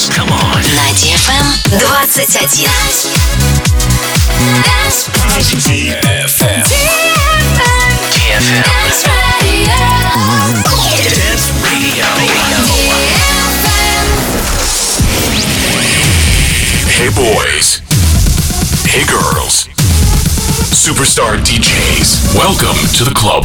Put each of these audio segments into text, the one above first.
dance. Come on. На DFM 21. DFM. DFM. Dance Radio. Dance Radio. Hey boys. Hey girls. Superstar DJs. Welcome to the club.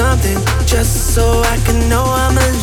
Something, just so I can know I'm alive.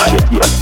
DFM.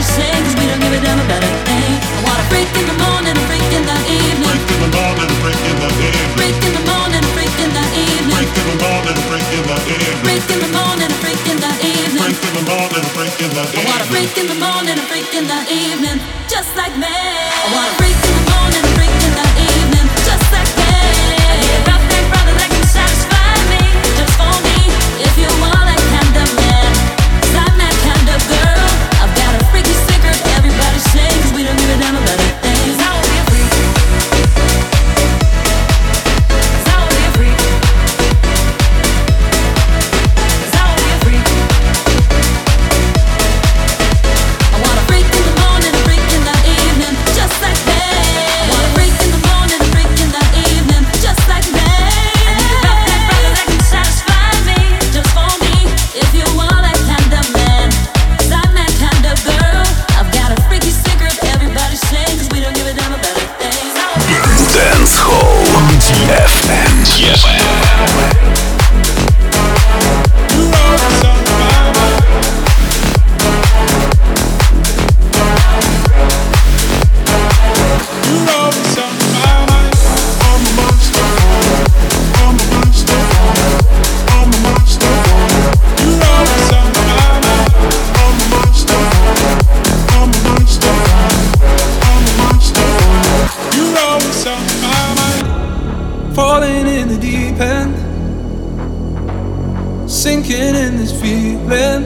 just Cause we don't give a damn about a thing I want a break in the morning, a break in the evening in the morning, a in the evening in the morning, a in the evening in the morning, a in the evening in the morning, a in the evening Just like me I want a break in the morning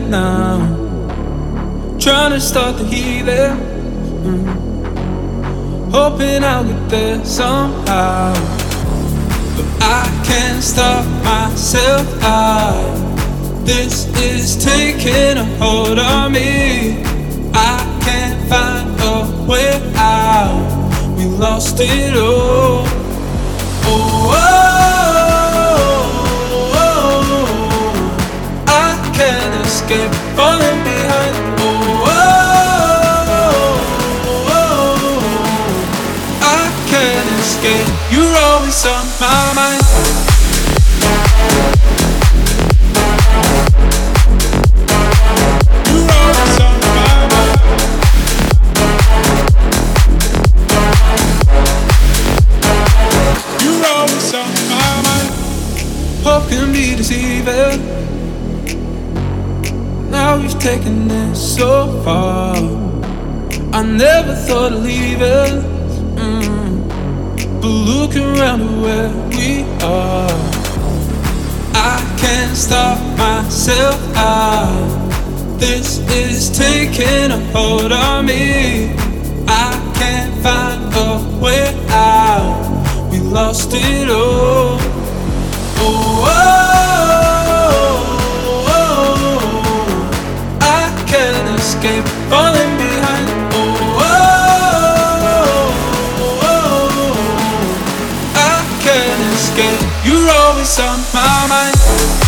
now. Trying to start the healing. Mm. Hoping I'll get there somehow. But I can't stop myself. I, this is taking a hold on me. I can't find a way out. We lost it all. Oh, oh, escape falling behind. Oh, oh, oh, oh, I can't escape. You're always on my mind. You're always on my mind. You're always on my mind. Can be deceiving. Now we've taken it so far. I never thought of leaving. Mm. But look around at where we are. I can't stop myself out. This is taking a hold on me. I can't find a way out. We lost it all. Oh, oh, can't escape falling behind. Oh, oh, oh, oh, oh. I can't escape. You're always on my mind.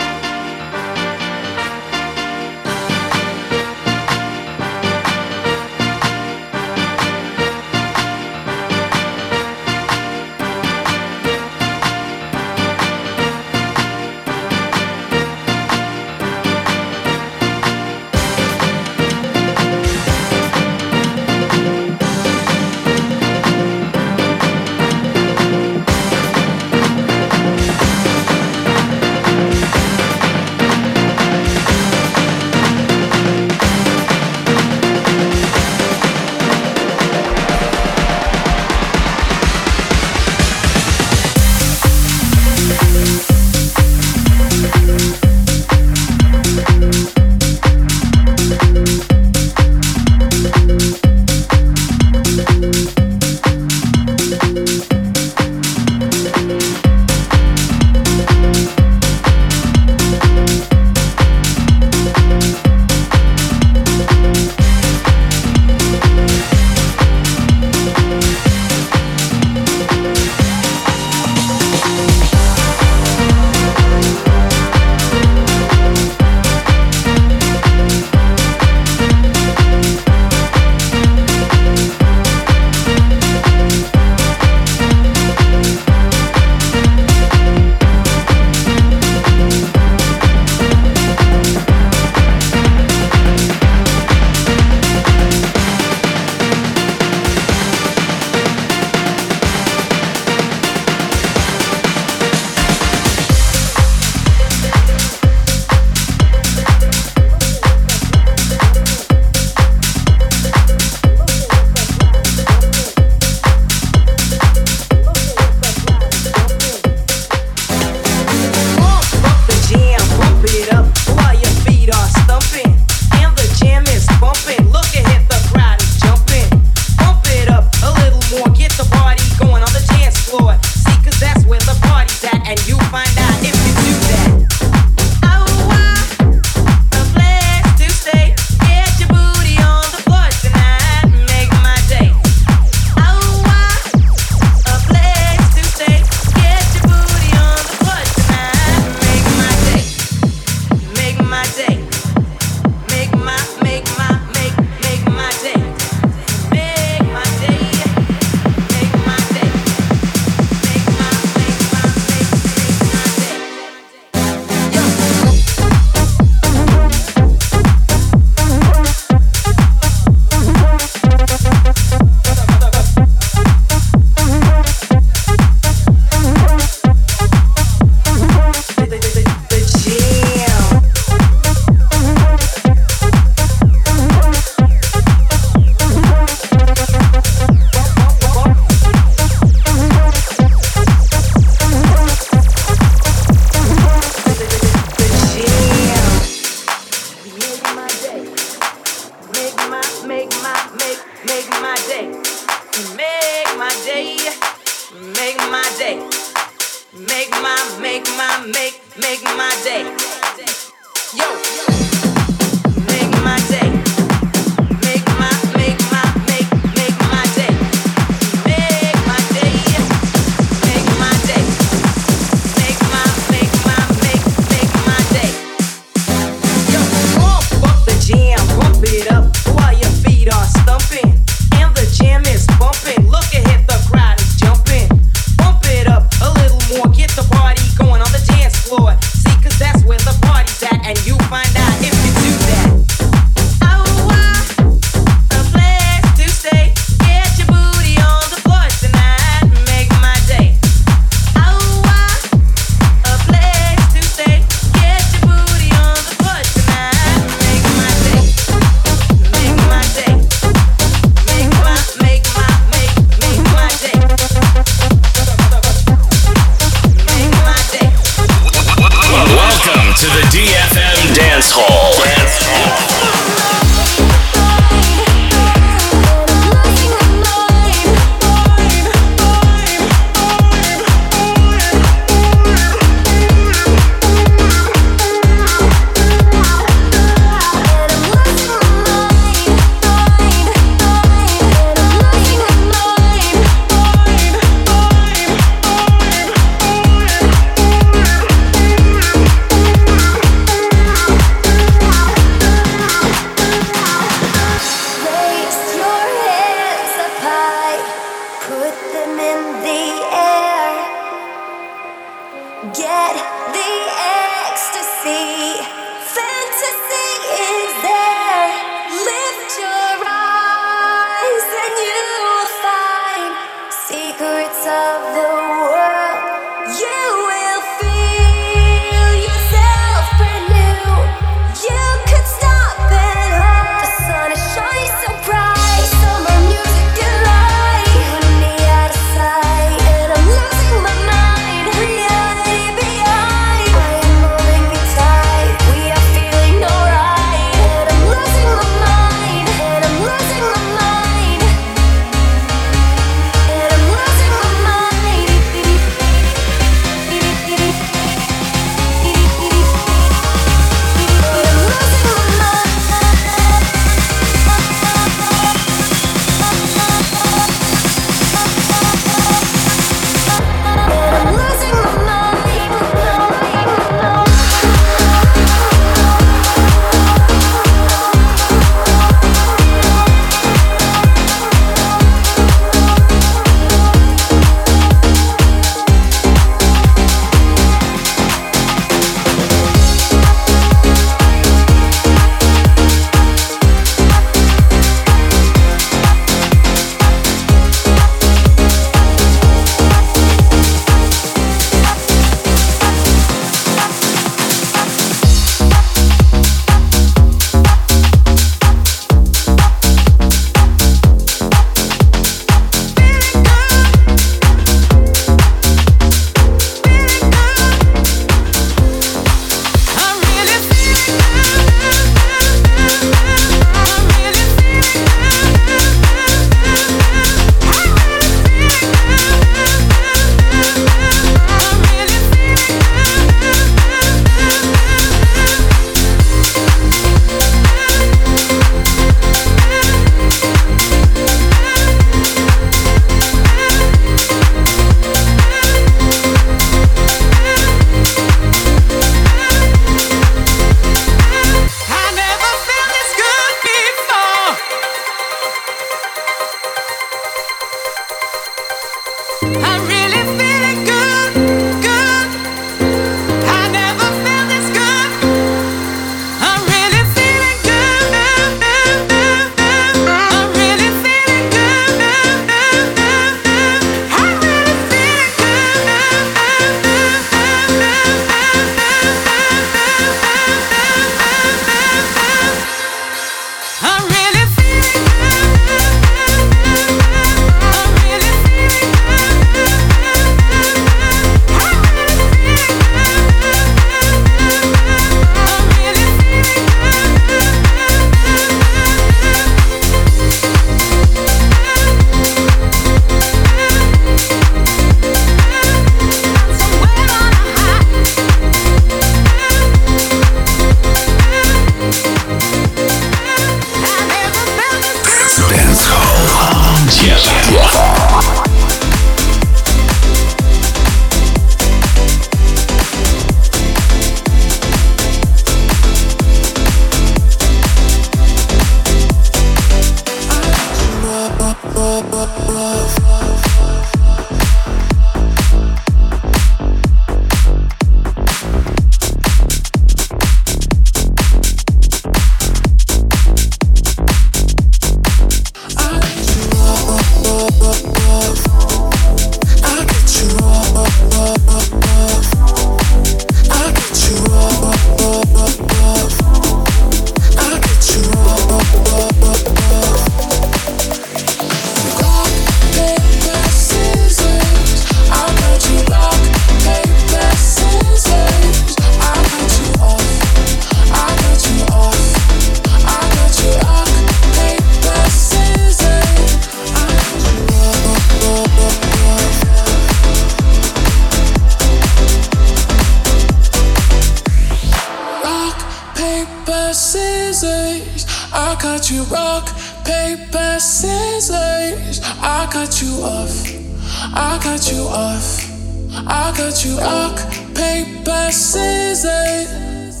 I cut you off. I cut you rock, paper, scissors.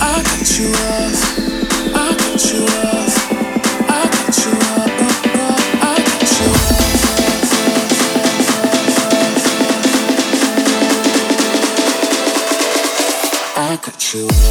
I cut you off. I cut you off. I cut you off. I cut you off. I off.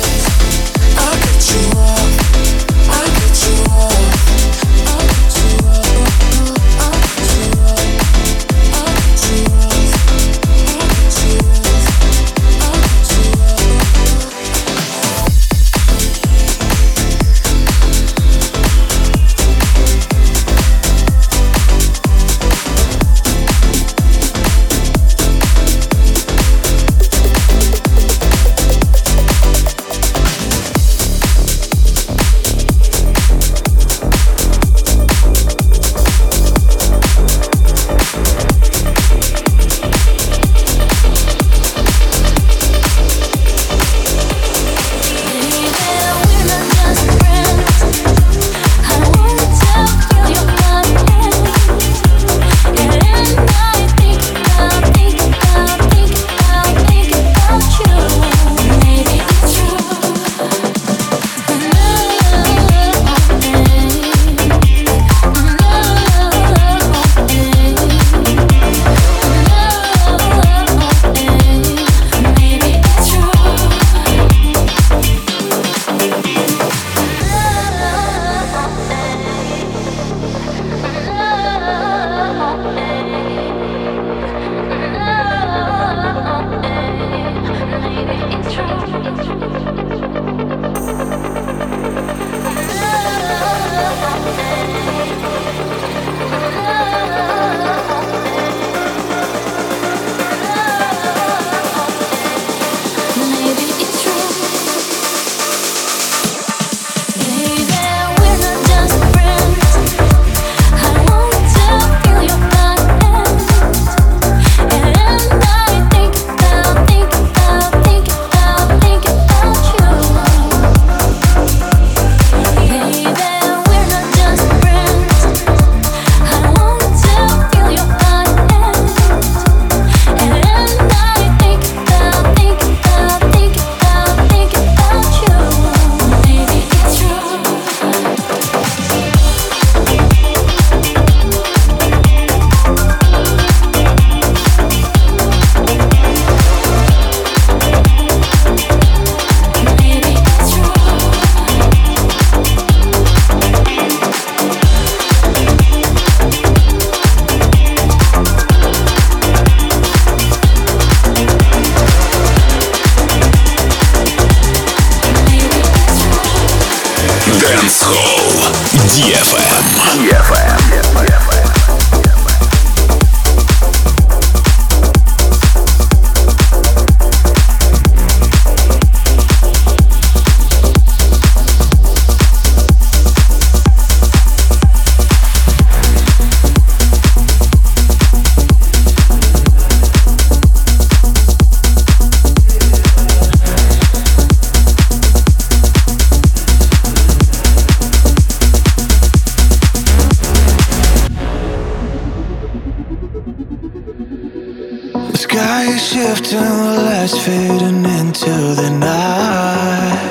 Sky is shifting, the lights fading into the night.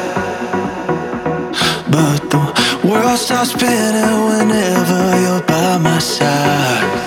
But the world stops spinning whenever you're by my side.